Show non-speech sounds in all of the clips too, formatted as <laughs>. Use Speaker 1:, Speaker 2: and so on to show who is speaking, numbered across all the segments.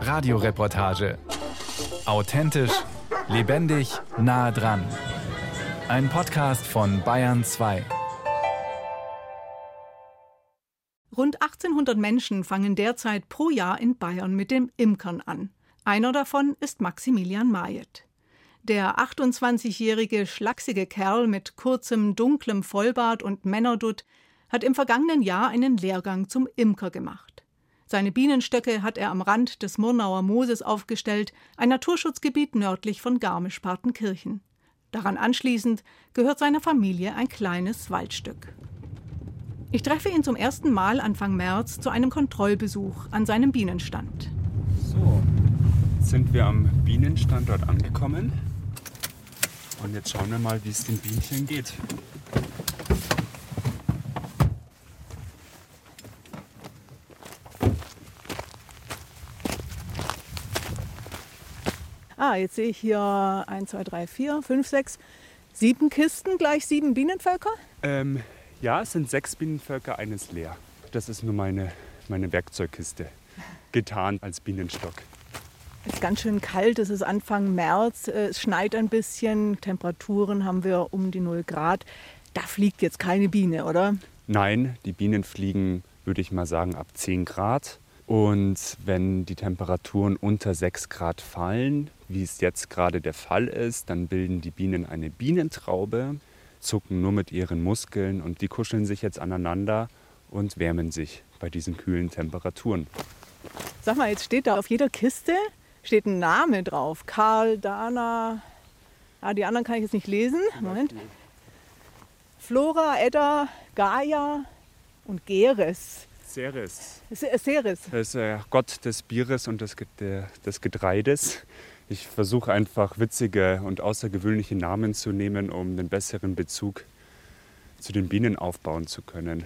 Speaker 1: Radioreportage. Authentisch, lebendig, nah dran. Ein Podcast von Bayern 2.
Speaker 2: Rund 1800 Menschen fangen derzeit pro Jahr in Bayern mit dem Imkern an. Einer davon ist Maximilian Mayet. Der 28-jährige schlachsige Kerl mit kurzem, dunklem Vollbart und Männerdutt hat im vergangenen Jahr einen Lehrgang zum Imker gemacht. Seine Bienenstöcke hat er am Rand des Murnauer Mooses aufgestellt, ein Naturschutzgebiet nördlich von Garmisch-Partenkirchen. Daran anschließend gehört seiner Familie ein kleines Waldstück. Ich treffe ihn zum ersten Mal Anfang März zu einem Kontrollbesuch an seinem Bienenstand.
Speaker 3: So, jetzt sind wir am Bienenstandort angekommen. Und jetzt schauen wir mal, wie es den Bienchen geht.
Speaker 2: Ah, jetzt sehe ich hier 1, 2, 3, 4, 5, 6, 7 Kisten, gleich sieben Bienenvölker.
Speaker 3: Ähm, ja, es sind sechs Bienenvölker, eines leer. Das ist nur meine, meine Werkzeugkiste. Getan als Bienenstock.
Speaker 2: Es ist ganz schön kalt, es ist Anfang März, äh, es schneit ein bisschen, Temperaturen haben wir um die 0 Grad. Da fliegt jetzt keine Biene, oder?
Speaker 3: Nein, die Bienen fliegen, würde ich mal sagen, ab 10 Grad. Und wenn die Temperaturen unter 6 Grad fallen, wie es jetzt gerade der Fall ist, dann bilden die Bienen eine Bienentraube, zucken nur mit ihren Muskeln und die kuscheln sich jetzt aneinander und wärmen sich bei diesen kühlen Temperaturen.
Speaker 2: Sag mal, jetzt steht da auf jeder Kiste steht ein Name drauf. Karl, Dana. Ah, die anderen kann ich jetzt nicht lesen. Moment. Flora, Edda, Gaia und Geres.
Speaker 3: Ceres.
Speaker 2: Ceres.
Speaker 3: Das ist der Gott des Bieres und des, des Getreides. Ich versuche einfach witzige und außergewöhnliche Namen zu nehmen, um einen besseren Bezug zu den Bienen aufbauen zu können.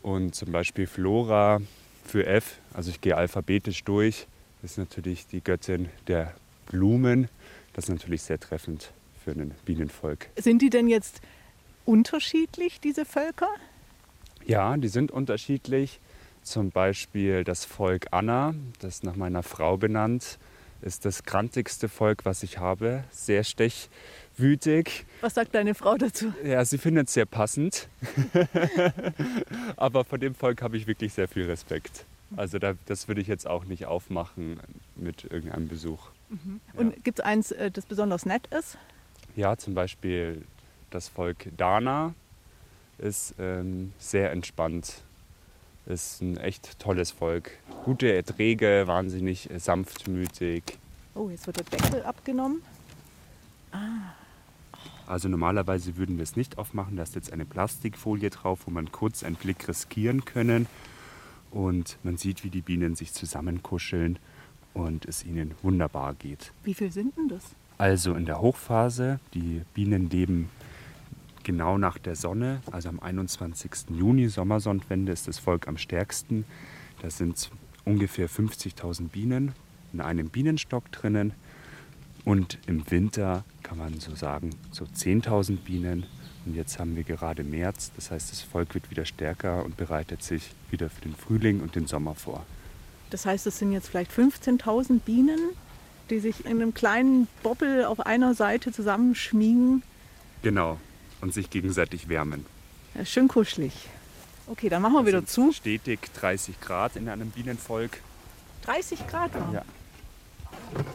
Speaker 3: Und zum Beispiel Flora für F, also ich gehe alphabetisch durch, ist natürlich die Göttin der Blumen. Das ist natürlich sehr treffend für ein Bienenvolk.
Speaker 2: Sind die denn jetzt unterschiedlich, diese Völker?
Speaker 3: Ja, die sind unterschiedlich. Zum Beispiel das Volk Anna, das nach meiner Frau benannt, ist das grantigste Volk, was ich habe. Sehr stechwütig.
Speaker 2: Was sagt deine Frau dazu?
Speaker 3: Ja, sie findet es sehr passend. <laughs> Aber von dem Volk habe ich wirklich sehr viel Respekt. Also da, das würde ich jetzt auch nicht aufmachen mit irgendeinem Besuch.
Speaker 2: Mhm. Und ja. gibt es eins, äh, das besonders nett ist?
Speaker 3: Ja, zum Beispiel das Volk Dana ist ähm, sehr entspannt. Ist ein echt tolles Volk. Gute Erträge, wahnsinnig sanftmütig.
Speaker 2: Oh, jetzt wird der Deckel abgenommen.
Speaker 3: Ah. Also normalerweise würden wir es nicht aufmachen. Da ist jetzt eine Plastikfolie drauf, wo man kurz einen Blick riskieren können. Und man sieht, wie die Bienen sich zusammenkuscheln und es ihnen wunderbar geht.
Speaker 2: Wie viel sind denn das?
Speaker 3: Also in der Hochphase, die Bienen leben genau nach der Sonne, also am 21. Juni, Sommersonnenwende, ist das Volk am stärksten. Da sind ungefähr 50.000 Bienen in einem Bienenstock drinnen. Und im Winter kann man so sagen, so 10.000 Bienen. Und jetzt haben wir gerade März, das heißt, das Volk wird wieder stärker und bereitet sich wieder für den Frühling und den Sommer vor.
Speaker 2: Das heißt, es sind jetzt vielleicht 15.000 Bienen, die sich in einem kleinen Bobbel auf einer Seite zusammenschmiegen.
Speaker 3: Genau, und sich gegenseitig wärmen.
Speaker 2: Ja, schön kuschelig. Okay, dann machen wir wieder zu.
Speaker 3: Stetig 30 Grad in einem Bienenvolk.
Speaker 2: 30 Grad warm?
Speaker 3: Ja.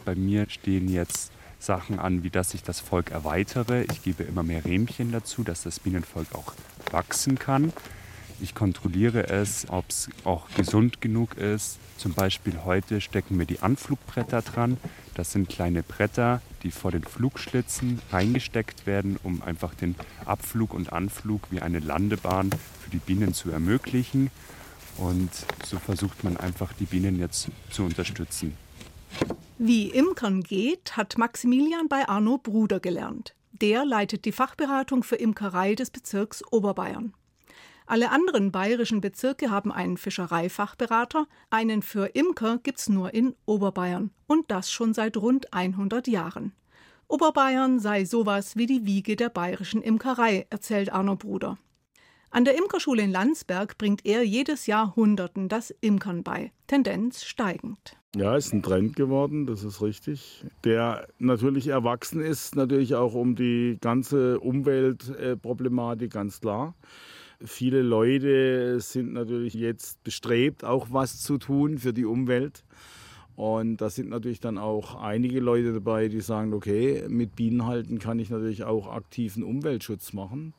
Speaker 3: Bei mir stehen jetzt Sachen an, wie dass ich das Volk erweitere. Ich gebe immer mehr Rähmchen dazu, dass das Bienenvolk auch wachsen kann. Ich kontrolliere es, ob es auch gesund genug ist. Zum Beispiel heute stecken wir die Anflugbretter dran. Das sind kleine Bretter, die vor den Flugschlitzen reingesteckt werden, um einfach den Abflug und Anflug wie eine Landebahn für die Bienen zu ermöglichen. Und so versucht man einfach die Bienen jetzt zu unterstützen.
Speaker 2: Wie Imkern geht, hat Maximilian bei Arno Bruder gelernt. Der leitet die Fachberatung für Imkerei des Bezirks Oberbayern. Alle anderen bayerischen Bezirke haben einen Fischereifachberater, einen für Imker gibt's nur in Oberbayern und das schon seit rund 100 Jahren. Oberbayern sei sowas wie die Wiege der bayerischen Imkerei, erzählt Arno Bruder. An der Imkerschule in Landsberg bringt er jedes Jahr Hunderten das Imkern bei, Tendenz steigend.
Speaker 4: Ja, ist ein Trend geworden, das ist richtig. Der natürlich erwachsen ist, natürlich auch um die ganze Umweltproblematik, ganz klar. Viele Leute sind natürlich jetzt bestrebt, auch was zu tun für die Umwelt. Und da sind natürlich dann auch einige Leute dabei, die sagen, okay, mit Bienenhalten kann ich natürlich auch aktiven Umweltschutz machen.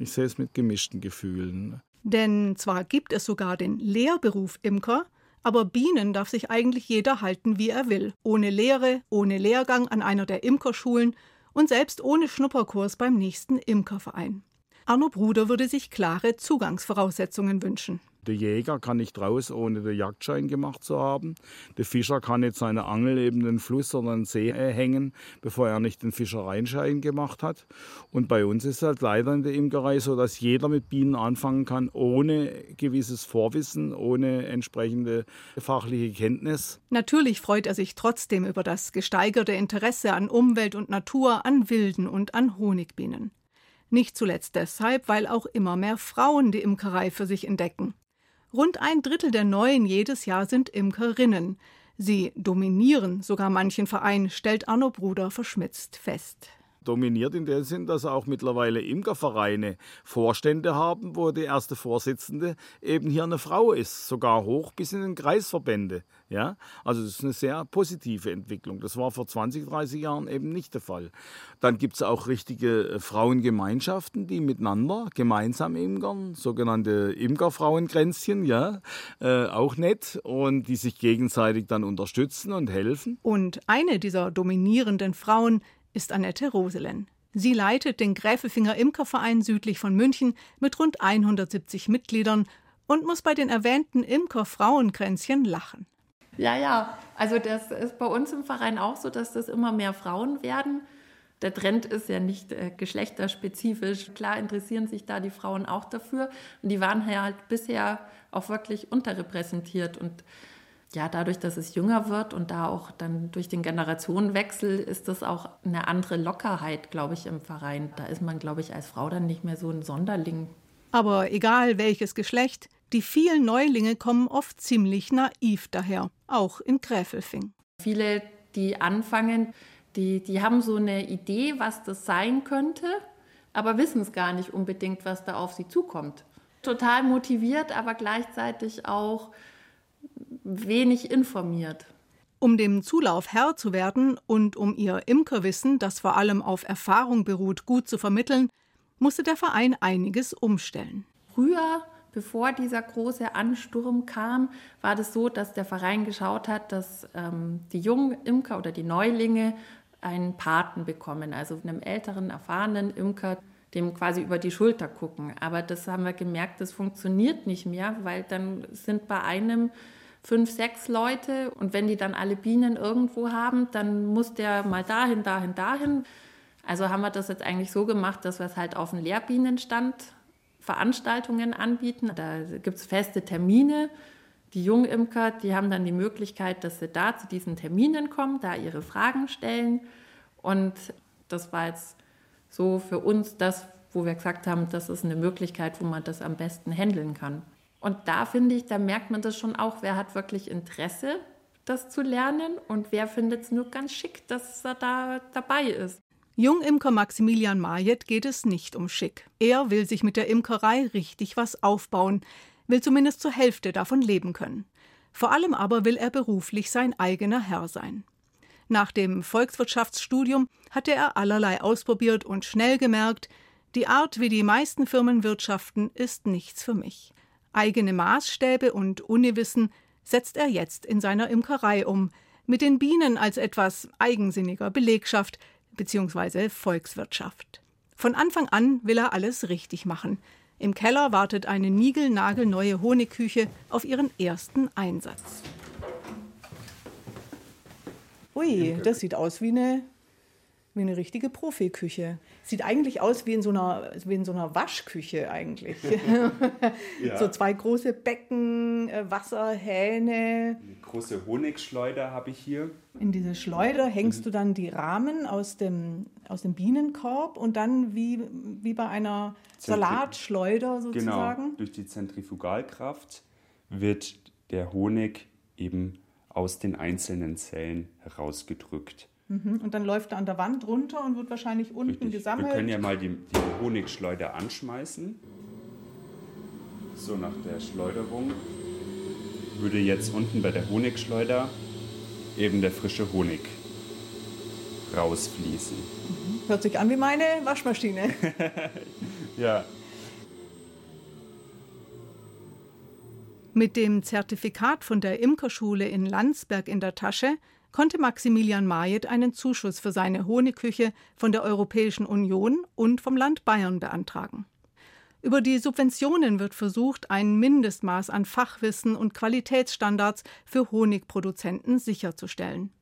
Speaker 4: Ich sehe es mit gemischten Gefühlen.
Speaker 2: Denn zwar gibt es sogar den Lehrberuf Imker, aber Bienen darf sich eigentlich jeder halten, wie er will, ohne Lehre, ohne Lehrgang an einer der Imkerschulen und selbst ohne Schnupperkurs beim nächsten Imkerverein. Arno Bruder würde sich klare Zugangsvoraussetzungen wünschen.
Speaker 4: Der Jäger kann nicht raus, ohne den Jagdschein gemacht zu haben. Der Fischer kann nicht seine Angel eben den Fluss oder den See äh, hängen, bevor er nicht den Fischereischein gemacht hat. Und bei uns ist es halt leider in der Imkerei so, dass jeder mit Bienen anfangen kann, ohne gewisses Vorwissen, ohne entsprechende fachliche Kenntnis.
Speaker 2: Natürlich freut er sich trotzdem über das gesteigerte Interesse an Umwelt und Natur, an Wilden und an Honigbienen. Nicht zuletzt deshalb, weil auch immer mehr Frauen die Imkerei für sich entdecken. Rund ein Drittel der Neuen jedes Jahr sind Imkerinnen. Sie dominieren sogar manchen Verein, stellt Arno Bruder verschmitzt fest
Speaker 4: dominiert in dem Sinn, dass auch mittlerweile Imkervereine Vorstände haben, wo die erste Vorsitzende eben hier eine Frau ist, sogar hoch bis in den Kreisverbände. Ja? Also das ist eine sehr positive Entwicklung. Das war vor 20, 30 Jahren eben nicht der Fall. Dann gibt es auch richtige äh, Frauengemeinschaften, die miteinander gemeinsam imkern, sogenannte Imkerfrauenkränzchen, ja, äh, auch nett und die sich gegenseitig dann unterstützen und helfen.
Speaker 2: Und eine dieser dominierenden Frauen ist Annette Roselen. Sie leitet den Gräfelfinger Imkerverein südlich von München mit rund 170 Mitgliedern und muss bei den erwähnten Imker-Frauenkränzchen lachen.
Speaker 5: Ja, ja, also das ist bei uns im Verein auch so, dass das immer mehr Frauen werden. Der Trend ist ja nicht äh, geschlechterspezifisch. Klar interessieren sich da die Frauen auch dafür. Und die waren halt bisher auch wirklich unterrepräsentiert. Und ja, dadurch, dass es jünger wird und da auch dann durch den Generationenwechsel ist das auch eine andere Lockerheit, glaube ich, im Verein. Da ist man, glaube ich, als Frau dann nicht mehr so ein Sonderling.
Speaker 2: Aber egal welches Geschlecht, die vielen Neulinge kommen oft ziemlich naiv daher, auch in Gräfelfing.
Speaker 5: Viele, die anfangen, die, die haben so eine Idee, was das sein könnte, aber wissen es gar nicht unbedingt, was da auf sie zukommt. Total motiviert, aber gleichzeitig auch wenig informiert.
Speaker 2: Um dem Zulauf Herr zu werden und um ihr Imkerwissen, das vor allem auf Erfahrung beruht, gut zu vermitteln, musste der Verein einiges umstellen.
Speaker 5: Früher, bevor dieser große Ansturm kam, war das so, dass der Verein geschaut hat, dass ähm, die jungen Imker oder die Neulinge einen Paten bekommen, also einem älteren, erfahrenen Imker, dem quasi über die Schulter gucken. Aber das haben wir gemerkt, das funktioniert nicht mehr, weil dann sind bei einem fünf, sechs Leute und wenn die dann alle Bienen irgendwo haben, dann muss der mal dahin, dahin, dahin. Also haben wir das jetzt eigentlich so gemacht, dass wir es halt auf dem Lehrbienenstand Veranstaltungen anbieten. Da gibt es feste Termine. Die Jungimker, die haben dann die Möglichkeit, dass sie da zu diesen Terminen kommen, da ihre Fragen stellen. Und das war jetzt so für uns das, wo wir gesagt haben, das ist eine Möglichkeit, wo man das am besten handeln kann. Und da finde ich, da merkt man das schon auch, wer hat wirklich Interesse, das zu lernen und wer findet es nur ganz schick, dass er da dabei ist.
Speaker 2: Jungimker Maximilian Majet geht es nicht um schick. Er will sich mit der Imkerei richtig was aufbauen, will zumindest zur Hälfte davon leben können. Vor allem aber will er beruflich sein eigener Herr sein. Nach dem Volkswirtschaftsstudium hatte er allerlei ausprobiert und schnell gemerkt, die Art, wie die meisten Firmen wirtschaften, ist nichts für mich. Eigene Maßstäbe und Uniwissen setzt er jetzt in seiner Imkerei um, mit den Bienen als etwas eigensinniger Belegschaft bzw. Volkswirtschaft. Von Anfang an will er alles richtig machen. Im Keller wartet eine niegelnagelneue Honigküche auf ihren ersten wie eine richtige Profiküche. Sieht eigentlich aus wie in so einer, wie in so einer Waschküche eigentlich. <laughs> <laughs> ja. So zwei große Becken, äh, Wasserhähne.
Speaker 3: Eine große Honigschleuder habe ich hier.
Speaker 2: In diese Schleuder hängst mhm. du dann die Rahmen aus dem, aus dem Bienenkorb und dann wie, wie bei einer Zentri Salatschleuder sozusagen.
Speaker 3: Genau, durch die Zentrifugalkraft wird der Honig eben aus den einzelnen Zellen herausgedrückt.
Speaker 2: Mhm. Und dann läuft er an der Wand runter und wird wahrscheinlich unten Richtig. gesammelt.
Speaker 3: Wir können ja mal die, die Honigschleuder anschmeißen. So nach der Schleuderung würde jetzt unten bei der Honigschleuder eben der frische Honig rausfließen.
Speaker 2: Mhm. Hört sich an wie meine Waschmaschine. <laughs>
Speaker 3: ja.
Speaker 2: Mit dem Zertifikat von der Imkerschule in Landsberg in der Tasche konnte Maximilian Majet einen Zuschuss für seine Honigküche von der Europäischen Union und vom Land Bayern beantragen. Über die Subventionen wird versucht, ein Mindestmaß an Fachwissen und Qualitätsstandards für Honigproduzenten sicherzustellen.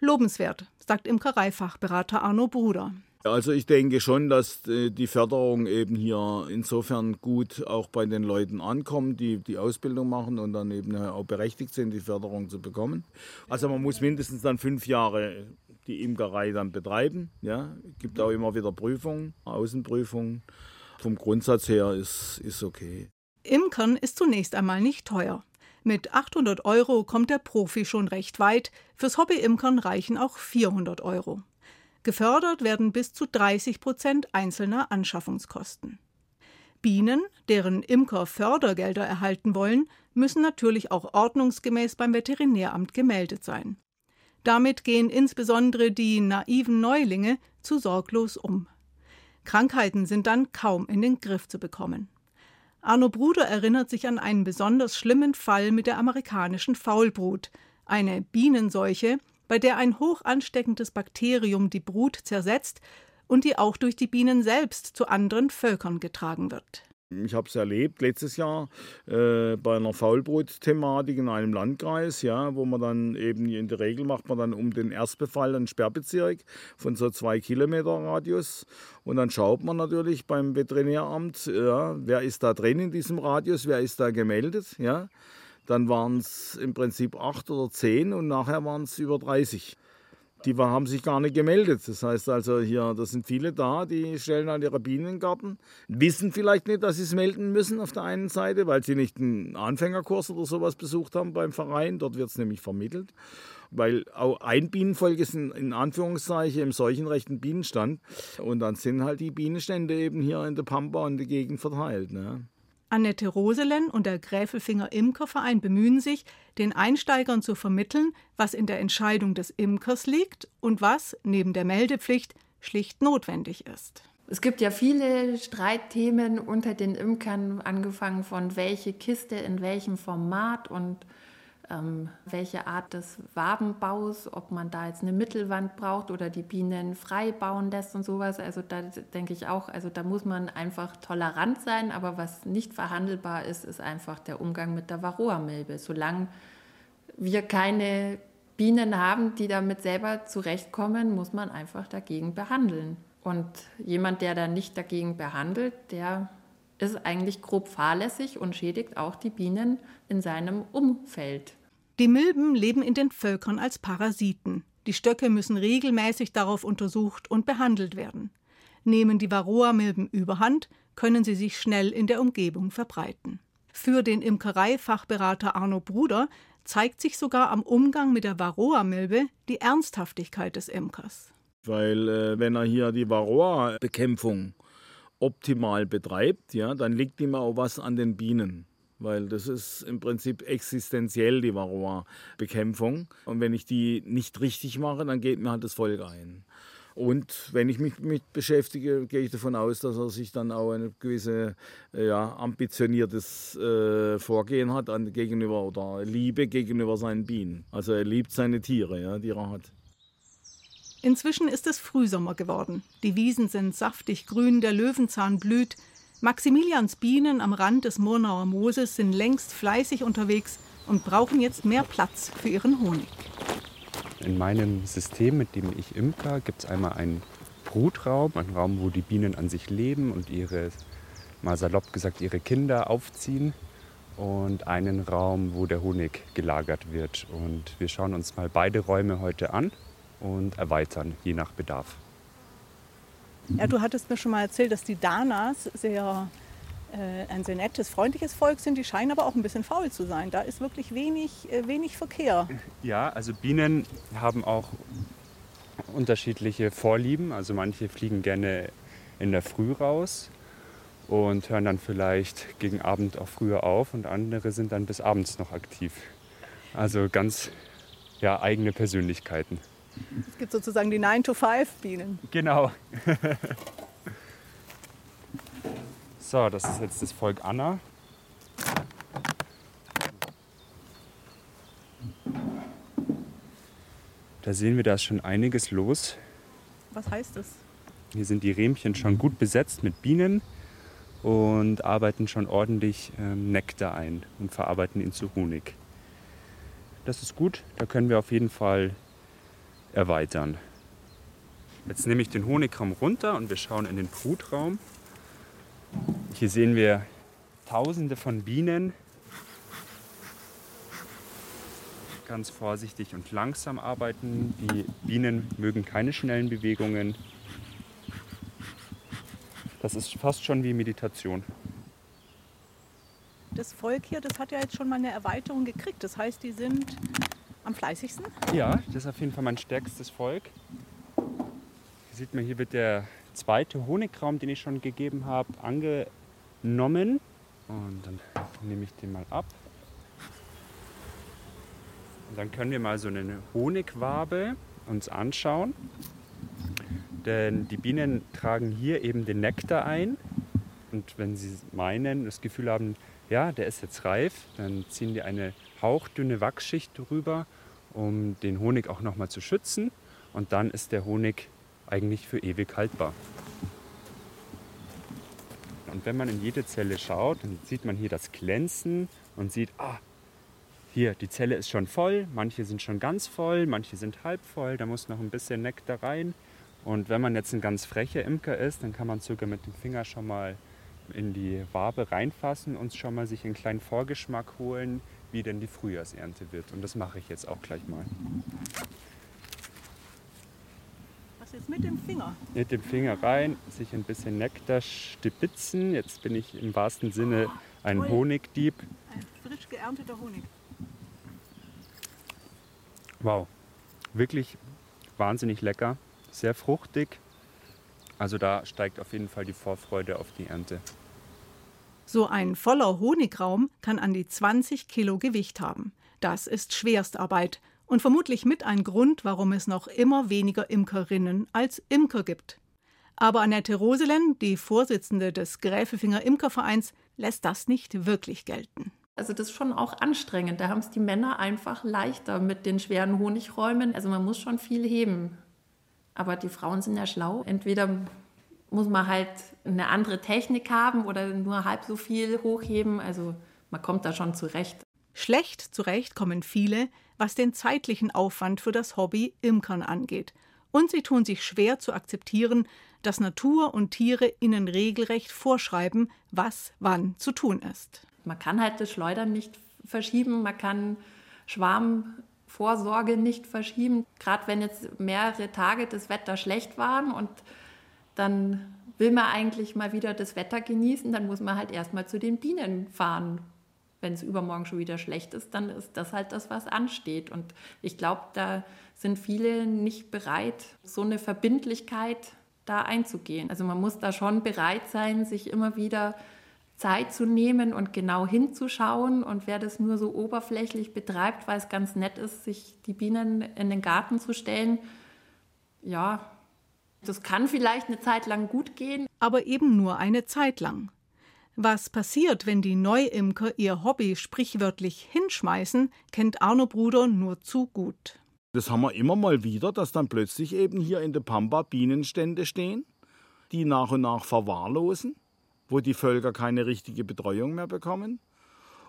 Speaker 2: Lobenswert, sagt Imkereifachberater Arno Bruder.
Speaker 4: Also ich denke schon, dass äh, die Förderung eben hier insofern gut auch bei den Leuten ankommt, die die Ausbildung machen und dann eben auch berechtigt sind, die Förderung zu bekommen. Also man muss mindestens dann fünf Jahre die Imkerei dann betreiben. Ja, gibt auch immer wieder Prüfungen, Außenprüfungen. Vom Grundsatz her ist, ist okay.
Speaker 2: Imkern ist zunächst einmal nicht teuer. Mit 800 Euro kommt der Profi schon recht weit. Fürs Hobby-Imkern reichen auch 400 Euro. Gefördert werden bis zu 30 Prozent einzelner Anschaffungskosten. Bienen, deren Imker Fördergelder erhalten wollen, müssen natürlich auch ordnungsgemäß beim Veterinäramt gemeldet sein. Damit gehen insbesondere die naiven Neulinge zu sorglos um. Krankheiten sind dann kaum in den Griff zu bekommen. Arno Bruder erinnert sich an einen besonders schlimmen Fall mit der amerikanischen Faulbrut, eine Bienenseuche, bei der ein hoch ansteckendes Bakterium die Brut zersetzt und die auch durch die Bienen selbst zu anderen Völkern getragen wird.
Speaker 4: Ich habe es erlebt letztes Jahr äh, bei einer Faulbrot-Thematik in einem Landkreis, ja, wo man dann eben in der Regel macht man dann um den Erstbefall einen Sperrbezirk von so zwei Kilometer Radius und dann schaut man natürlich beim Veterinäramt, ja, wer ist da drin in diesem Radius, wer ist da gemeldet, ja. Dann waren es im Prinzip acht oder zehn und nachher waren es über 30. Die haben sich gar nicht gemeldet. Das heißt also hier, da sind viele da, die stellen an ihre Bienen in den Garten, wissen vielleicht nicht, dass sie es melden müssen auf der einen Seite, weil sie nicht einen Anfängerkurs oder sowas besucht haben beim Verein. Dort wird es nämlich vermittelt. Weil auch ein Bienenvolk ist in, in Anführungszeichen im seuchenrechten Bienenstand. Und dann sind halt die Bienenstände eben hier in der Pampa und der Gegend verteilt. Ne?
Speaker 2: Annette Roselen und der Gräfelfinger Imkerverein bemühen sich, den Einsteigern zu vermitteln, was in der Entscheidung des Imkers liegt und was, neben der Meldepflicht, schlicht notwendig ist.
Speaker 5: Es gibt ja viele Streitthemen unter den Imkern, angefangen von welche Kiste in welchem Format und ähm, welche Art des Wabenbaus, ob man da jetzt eine Mittelwand braucht oder die Bienen frei bauen lässt und sowas. Also da denke ich auch, also da muss man einfach tolerant sein, aber was nicht verhandelbar ist, ist einfach der Umgang mit der Varroa-Milbe. Solange wir keine Bienen haben, die damit selber zurechtkommen, muss man einfach dagegen behandeln. Und jemand, der dann nicht dagegen behandelt, der ist eigentlich grob fahrlässig und schädigt auch die Bienen in seinem Umfeld.
Speaker 2: Die Milben leben in den Völkern als Parasiten. Die Stöcke müssen regelmäßig darauf untersucht und behandelt werden. Nehmen die Varroa-Milben überhand, können sie sich schnell in der Umgebung verbreiten. Für den Imkereifachberater Arno Bruder zeigt sich sogar am Umgang mit der Varroa-Milbe die Ernsthaftigkeit des Imkers.
Speaker 4: Weil äh, wenn er hier die Varroa-Bekämpfung optimal betreibt, ja, dann liegt ihm auch was an den Bienen. Weil das ist im Prinzip existenziell die Varroa-Bekämpfung. Und wenn ich die nicht richtig mache, dann geht mir halt das Volk ein. Und wenn ich mich mit beschäftige, gehe ich davon aus, dass er sich dann auch ein gewisse ja, ambitioniertes äh, Vorgehen hat an, gegenüber oder Liebe gegenüber seinen Bienen. Also er liebt seine Tiere, ja, die er hat.
Speaker 2: Inzwischen ist es Frühsommer geworden. Die Wiesen sind saftig grün, der Löwenzahn blüht. Maximilians Bienen am Rand des Murnauer Mooses sind längst fleißig unterwegs und brauchen jetzt mehr Platz für ihren Honig.
Speaker 3: In meinem System, mit dem ich imker, gibt es einmal ein Brutraum, ein Raum, wo die Bienen an sich leben und ihre, mal salopp gesagt, ihre Kinder aufziehen. Und einen Raum, wo der Honig gelagert wird. Und wir schauen uns mal beide Räume heute an und erweitern, je nach Bedarf.
Speaker 2: Ja, du hattest mir schon mal erzählt, dass die Danas sehr äh, ein sehr nettes, freundliches Volk sind. Die scheinen aber auch ein bisschen faul zu sein. Da ist wirklich wenig, äh, wenig Verkehr.
Speaker 3: Ja, also Bienen haben auch unterschiedliche Vorlieben. Also manche fliegen gerne in der Früh raus und hören dann vielleicht gegen Abend auch früher auf und andere sind dann bis abends noch aktiv. Also ganz ja, eigene Persönlichkeiten.
Speaker 2: Es gibt sozusagen die 9-to-5-Bienen.
Speaker 3: Genau. <laughs> so, das ist jetzt das Volk Anna. Da sehen wir, da ist schon einiges los.
Speaker 2: Was heißt das?
Speaker 3: Hier sind die Rähmchen schon gut besetzt mit Bienen und arbeiten schon ordentlich ähm, Nektar ein und verarbeiten ihn zu Honig. Das ist gut, da können wir auf jeden Fall erweitern. Jetzt nehme ich den Honigraum runter und wir schauen in den Brutraum. Hier sehen wir tausende von Bienen. Ganz vorsichtig und langsam arbeiten. Die Bienen mögen keine schnellen Bewegungen. Das ist fast schon wie Meditation.
Speaker 2: Das Volk hier, das hat ja jetzt schon mal eine Erweiterung gekriegt. Das heißt, die sind am fleißigsten?
Speaker 3: Ja, das ist auf jeden Fall mein stärkstes Volk. Hier sieht man, hier wird der zweite Honigraum, den ich schon gegeben habe, angenommen. Und dann nehme ich den mal ab. Und dann können wir mal so eine Honigwabe uns anschauen. Denn die Bienen tragen hier eben den Nektar ein. Und wenn sie meinen, das Gefühl haben, ja, der ist jetzt reif, dann ziehen die eine hauchdünne Wachsschicht drüber, um den Honig auch nochmal zu schützen. Und dann ist der Honig eigentlich für ewig haltbar. Und wenn man in jede Zelle schaut, dann sieht man hier das Glänzen und sieht, ah, hier, die Zelle ist schon voll, manche sind schon ganz voll, manche sind halb voll, da muss noch ein bisschen Nektar rein. Und wenn man jetzt ein ganz frecher Imker ist, dann kann man sogar mit dem Finger schon mal in die Wabe reinfassen und schon mal sich einen kleinen Vorgeschmack holen, wie denn die Frühjahrsernte wird. Und das mache ich jetzt auch gleich mal.
Speaker 2: Was jetzt mit dem Finger?
Speaker 3: Mit dem Finger rein, sich ein bisschen Nektar stibitzen. Jetzt bin ich im wahrsten Sinne ein
Speaker 2: Toll.
Speaker 3: Honigdieb.
Speaker 2: Ein frisch geernteter Honig.
Speaker 3: Wow, wirklich wahnsinnig lecker, sehr fruchtig. Also da steigt auf jeden Fall die Vorfreude auf die Ernte.
Speaker 2: So ein voller Honigraum kann an die 20 Kilo Gewicht haben. Das ist Schwerstarbeit und vermutlich mit ein Grund, warum es noch immer weniger Imkerinnen als Imker gibt. Aber Annette Roselen, die Vorsitzende des Gräfefinger Imkervereins, lässt das nicht wirklich gelten.
Speaker 5: Also das ist schon auch anstrengend. Da haben es die Männer einfach leichter mit den schweren Honigräumen. Also man muss schon viel heben. Aber die Frauen sind ja schlau. Entweder muss man halt eine andere Technik haben oder nur halb so viel hochheben. Also man kommt da schon zurecht.
Speaker 2: Schlecht zurecht kommen viele, was den zeitlichen Aufwand für das Hobby Imkern angeht. Und sie tun sich schwer zu akzeptieren, dass Natur und Tiere ihnen regelrecht vorschreiben, was wann zu tun ist.
Speaker 5: Man kann halt das Schleudern nicht verschieben, man kann Schwarmvorsorge nicht verschieben. Gerade wenn jetzt mehrere Tage das Wetter schlecht waren und dann will man eigentlich mal wieder das Wetter genießen, dann muss man halt erstmal zu den Bienen fahren. Wenn es übermorgen schon wieder schlecht ist, dann ist das halt das, was ansteht. Und ich glaube, da sind viele nicht bereit, so eine Verbindlichkeit da einzugehen. Also man muss da schon bereit sein, sich immer wieder Zeit zu nehmen und genau hinzuschauen. Und wer das nur so oberflächlich betreibt, weil es ganz nett ist, sich die Bienen in den Garten zu stellen, ja, das kann vielleicht eine Zeit lang gut gehen.
Speaker 2: Aber eben nur eine Zeit lang. Was passiert, wenn die Neuimker ihr Hobby sprichwörtlich hinschmeißen, kennt Arno Bruder nur zu gut.
Speaker 4: Das haben wir immer mal wieder, dass dann plötzlich eben hier in der Pampa Bienenstände stehen, die nach und nach verwahrlosen, wo die Völker keine richtige Betreuung mehr bekommen.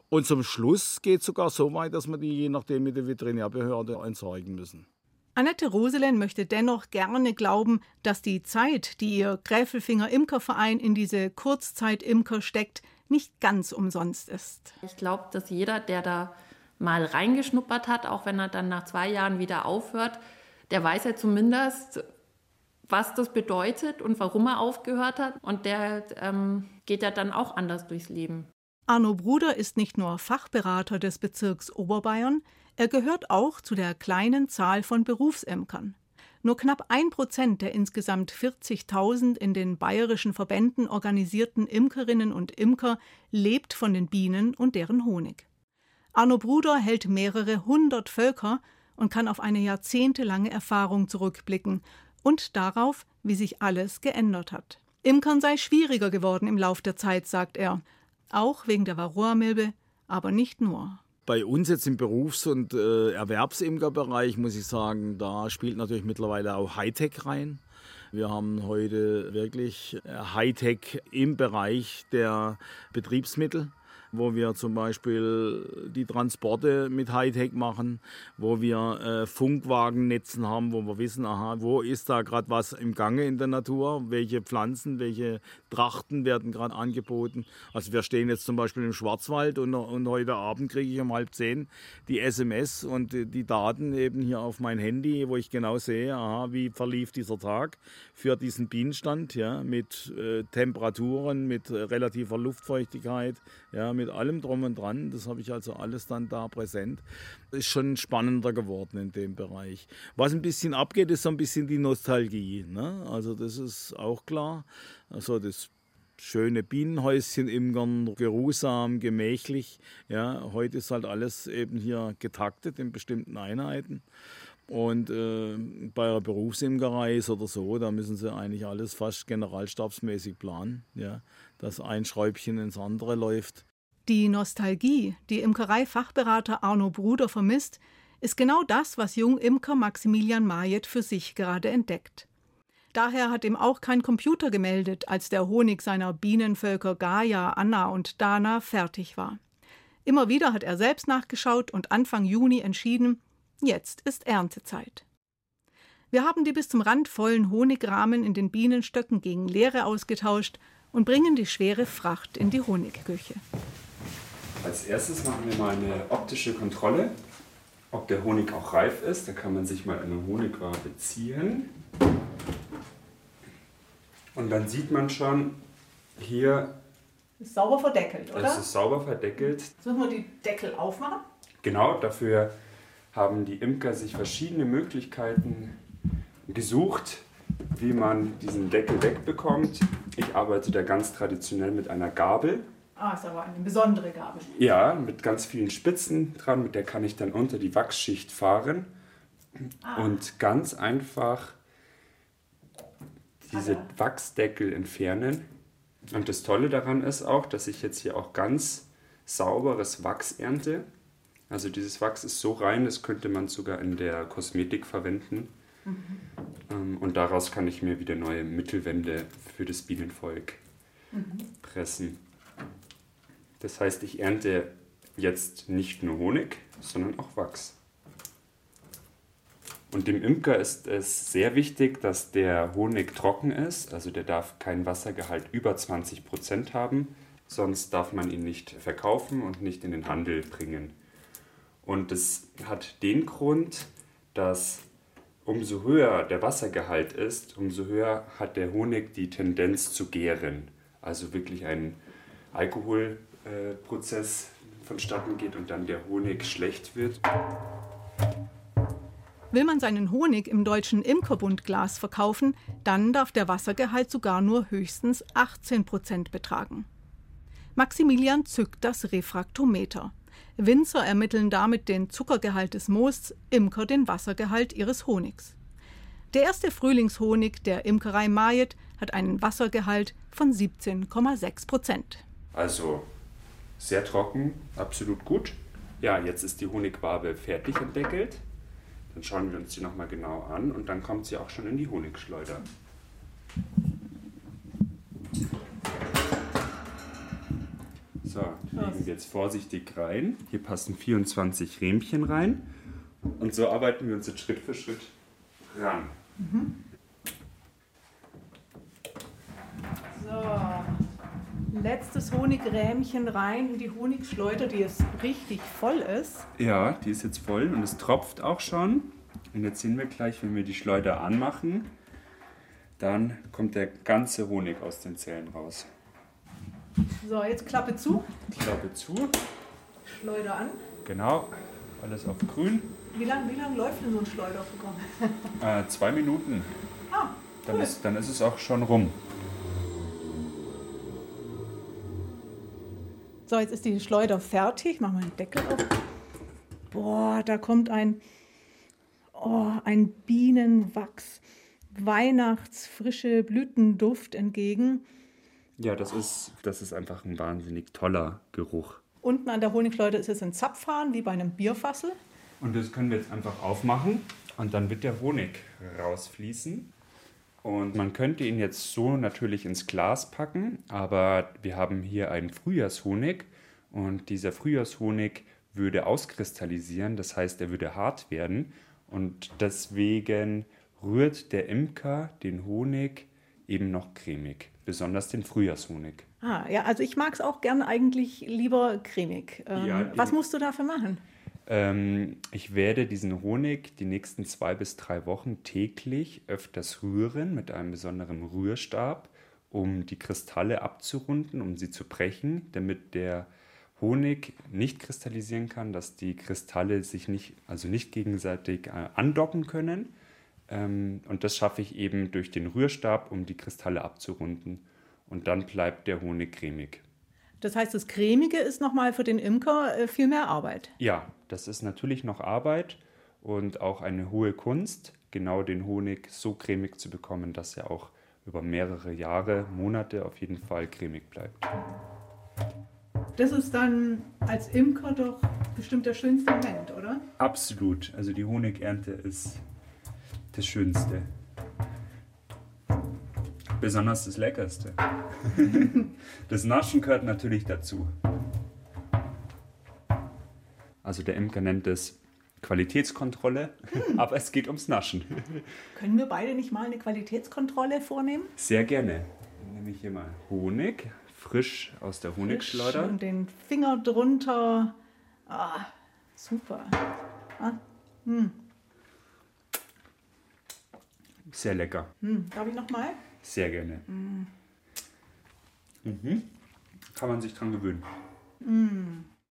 Speaker 4: Und zum Schluss geht es sogar so weit, dass wir die je nachdem mit der Veterinärbehörde entsorgen müssen.
Speaker 2: Annette Roselen möchte dennoch gerne glauben, dass die Zeit, die ihr Gräfelfinger Imkerverein in diese Kurzzeit-Imker steckt, nicht ganz umsonst ist.
Speaker 5: Ich glaube, dass jeder, der da mal reingeschnuppert hat, auch wenn er dann nach zwei Jahren wieder aufhört, der weiß ja zumindest, was das bedeutet und warum er aufgehört hat. Und der ähm, geht ja dann auch anders durchs Leben.
Speaker 2: Arno Bruder ist nicht nur Fachberater des Bezirks Oberbayern, er gehört auch zu der kleinen Zahl von Berufsämkern. Nur knapp ein Prozent der insgesamt 40.000 in den bayerischen Verbänden organisierten Imkerinnen und Imker lebt von den Bienen und deren Honig. Arno Bruder hält mehrere hundert Völker und kann auf eine jahrzehntelange Erfahrung zurückblicken und darauf, wie sich alles geändert hat. Imkern sei schwieriger geworden im Lauf der Zeit, sagt er, auch wegen der Varroa-Milbe, aber nicht nur.
Speaker 4: Bei uns jetzt im Berufs- und äh, Erwerbsimkerbereich muss ich sagen, da spielt natürlich mittlerweile auch Hightech rein. Wir haben heute wirklich äh, Hightech im Bereich der Betriebsmittel wo wir zum Beispiel die Transporte mit Hightech machen, wo wir äh, Funkwagennetzen haben, wo wir wissen, aha, wo ist da gerade was im Gange in der Natur, welche Pflanzen, welche Trachten werden gerade angeboten. Also wir stehen jetzt zum Beispiel im Schwarzwald und, und heute Abend kriege ich um halb zehn die SMS und die Daten eben hier auf mein Handy, wo ich genau sehe, aha, wie verlief dieser Tag für diesen Bienenstand, ja, mit äh, Temperaturen, mit äh, relativer Luftfeuchtigkeit, ja, mit allem drum und dran. Das habe ich also alles dann da präsent. Ist schon spannender geworden in dem Bereich. Was ein bisschen abgeht, ist so ein bisschen die Nostalgie. Ne? Also das ist auch klar. Also das schöne Bienenhäuschen im Garten, geruhsam, gemächlich. Ja, heute ist halt alles eben hier getaktet in bestimmten Einheiten. Und äh, bei einer Berufsimkerei ist oder so, da müssen sie eigentlich alles fast generalstabsmäßig planen, ja, dass ein Schräubchen ins andere läuft.
Speaker 2: Die Nostalgie, die Imkerei-Fachberater Arno Bruder vermisst, ist genau das, was Jungimker Maximilian Majet für sich gerade entdeckt. Daher hat ihm auch kein Computer gemeldet, als der Honig seiner Bienenvölker Gaia, Anna und Dana fertig war. Immer wieder hat er selbst nachgeschaut und Anfang Juni entschieden, Jetzt ist Erntezeit. Wir haben die bis zum Rand vollen Honigrahmen in den Bienenstöcken gegen leere ausgetauscht und bringen die schwere Fracht in die Honigküche.
Speaker 3: Als erstes machen wir mal eine optische Kontrolle, ob der Honig auch reif ist. Da kann man sich mal eine Honigwabe ziehen. Und dann sieht man schon hier.
Speaker 2: Ist sauber verdeckelt, oder?
Speaker 3: Es ist sauber verdeckelt.
Speaker 2: Jetzt müssen wir die Deckel aufmachen.
Speaker 3: Genau, dafür haben die Imker sich verschiedene Möglichkeiten gesucht, wie man diesen Deckel wegbekommt. Ich arbeite da ganz traditionell mit einer Gabel.
Speaker 2: Ah, ist aber eine besondere Gabel.
Speaker 3: Ja, mit ganz vielen Spitzen dran, mit der kann ich dann unter die Wachsschicht fahren ah. und ganz einfach diese ah, Wachsdeckel entfernen. Und das Tolle daran ist auch, dass ich jetzt hier auch ganz sauberes Wachs ernte. Also dieses Wachs ist so rein, das könnte man sogar in der Kosmetik verwenden. Mhm. Und daraus kann ich mir wieder neue Mittelwände für das Bienenvolk mhm. pressen. Das heißt, ich ernte jetzt nicht nur Honig, sondern auch Wachs. Und dem Imker ist es sehr wichtig, dass der Honig trocken ist. Also der darf keinen Wassergehalt über 20 Prozent haben, sonst darf man ihn nicht verkaufen und nicht in den Handel bringen. Und das hat den Grund, dass umso höher der Wassergehalt ist, umso höher hat der Honig die Tendenz zu gären. Also wirklich ein Alkoholprozess äh, vonstatten geht und dann der Honig schlecht wird.
Speaker 2: Will man seinen Honig im deutschen Imkerbundglas verkaufen, dann darf der Wassergehalt sogar nur höchstens 18 Prozent betragen. Maximilian zückt das Refraktometer. Winzer ermitteln damit den Zuckergehalt des Moosts, Imker den Wassergehalt ihres Honigs. Der erste Frühlingshonig der Imkerei Majet hat einen Wassergehalt von 17,6 Prozent.
Speaker 3: Also sehr trocken, absolut gut. Ja, jetzt ist die Honigwabe fertig entdeckelt. Dann schauen wir uns die nochmal genau an und dann kommt sie auch schon in die Honigschleuder. So, legen wir jetzt vorsichtig rein. Hier passen 24 Rähmchen rein. Und so arbeiten wir uns jetzt Schritt für Schritt ran.
Speaker 2: So, letztes Honigrämchen rein in die Honigschleuder, die jetzt richtig voll ist.
Speaker 3: Ja, die ist jetzt voll und es tropft auch schon. Und jetzt sehen wir gleich, wenn wir die Schleuder anmachen, dann kommt der ganze Honig aus den Zellen raus.
Speaker 2: So, jetzt Klappe zu,
Speaker 3: glaube zu.
Speaker 2: Schleuder an.
Speaker 3: Genau, alles auf grün.
Speaker 2: Wie lange wie lang läuft denn so ein Schleuderprogramm?
Speaker 3: Äh, zwei Minuten.
Speaker 2: Ah,
Speaker 3: Dann
Speaker 2: cool.
Speaker 3: ist, dann ist es auch schon rum.
Speaker 2: So, jetzt ist die Schleuder fertig. Mach mal den Deckel auf. Boah, da kommt ein, oh, ein Bienenwachs, Weihnachtsfrische Blütenduft entgegen.
Speaker 3: Ja, das ist, das ist einfach ein wahnsinnig toller Geruch.
Speaker 2: Unten an der Honigschleuder ist es ein Zapfhahn, wie bei einem Bierfassel.
Speaker 3: Und das können wir jetzt einfach aufmachen und dann wird der Honig rausfließen. Und man könnte ihn jetzt so natürlich ins Glas packen, aber wir haben hier einen Frühjahrshonig und dieser Frühjahrshonig würde auskristallisieren, das heißt, er würde hart werden und deswegen rührt der Imker den Honig eben noch cremig, besonders den Frühjahrshonig.
Speaker 2: Ah, ja, also ich mag es auch gern eigentlich lieber cremig. Ähm,
Speaker 3: Ja,
Speaker 2: was musst du dafür machen?
Speaker 3: Ähm, ich werde diesen Honig die nächsten zwei bis drei Wochen täglich öfters rühren mit einem besonderen Rührstab, um die Kristalle abzurunden, um sie zu brechen, damit der Honig nicht kristallisieren kann, dass die Kristalle sich nicht, also nicht gegenseitig äh, andocken können. Ähm, und das schaffe ich eben durch den Rührstab, um die Kristalle abzurunden. Und dann bleibt der Honig cremig.
Speaker 2: Das heißt, das Cremige ist nochmal für den Imker äh, viel mehr Arbeit.
Speaker 3: Ja, das ist natürlich noch Arbeit und auch eine hohe Kunst, genau den Honig so cremig zu bekommen, dass er auch über mehrere Jahre, Monate auf jeden Fall cremig bleibt.
Speaker 2: Das ist dann als Imker doch bestimmt der schönste Moment, oder?
Speaker 3: Absolut, also die Honigernte ist das Schönste. Besonders das Leckerste. <laughs> Das Naschen gehört natürlich dazu. Also der Imker nennt es Qualitätskontrolle, <laughs> aber es geht ums Naschen.
Speaker 2: Können wir beide nicht mal eine Qualitätskontrolle vornehmen?
Speaker 3: Sehr gerne. Dann nehme ich hier mal Honig, frisch aus der Honigschleuder.
Speaker 2: Und den Finger drunter. Ah, super. Ah,
Speaker 3: Sehr lecker.
Speaker 2: hm, darf ich nochmal?
Speaker 3: Sehr gerne. Mhm. Kann man sich dran gewöhnen.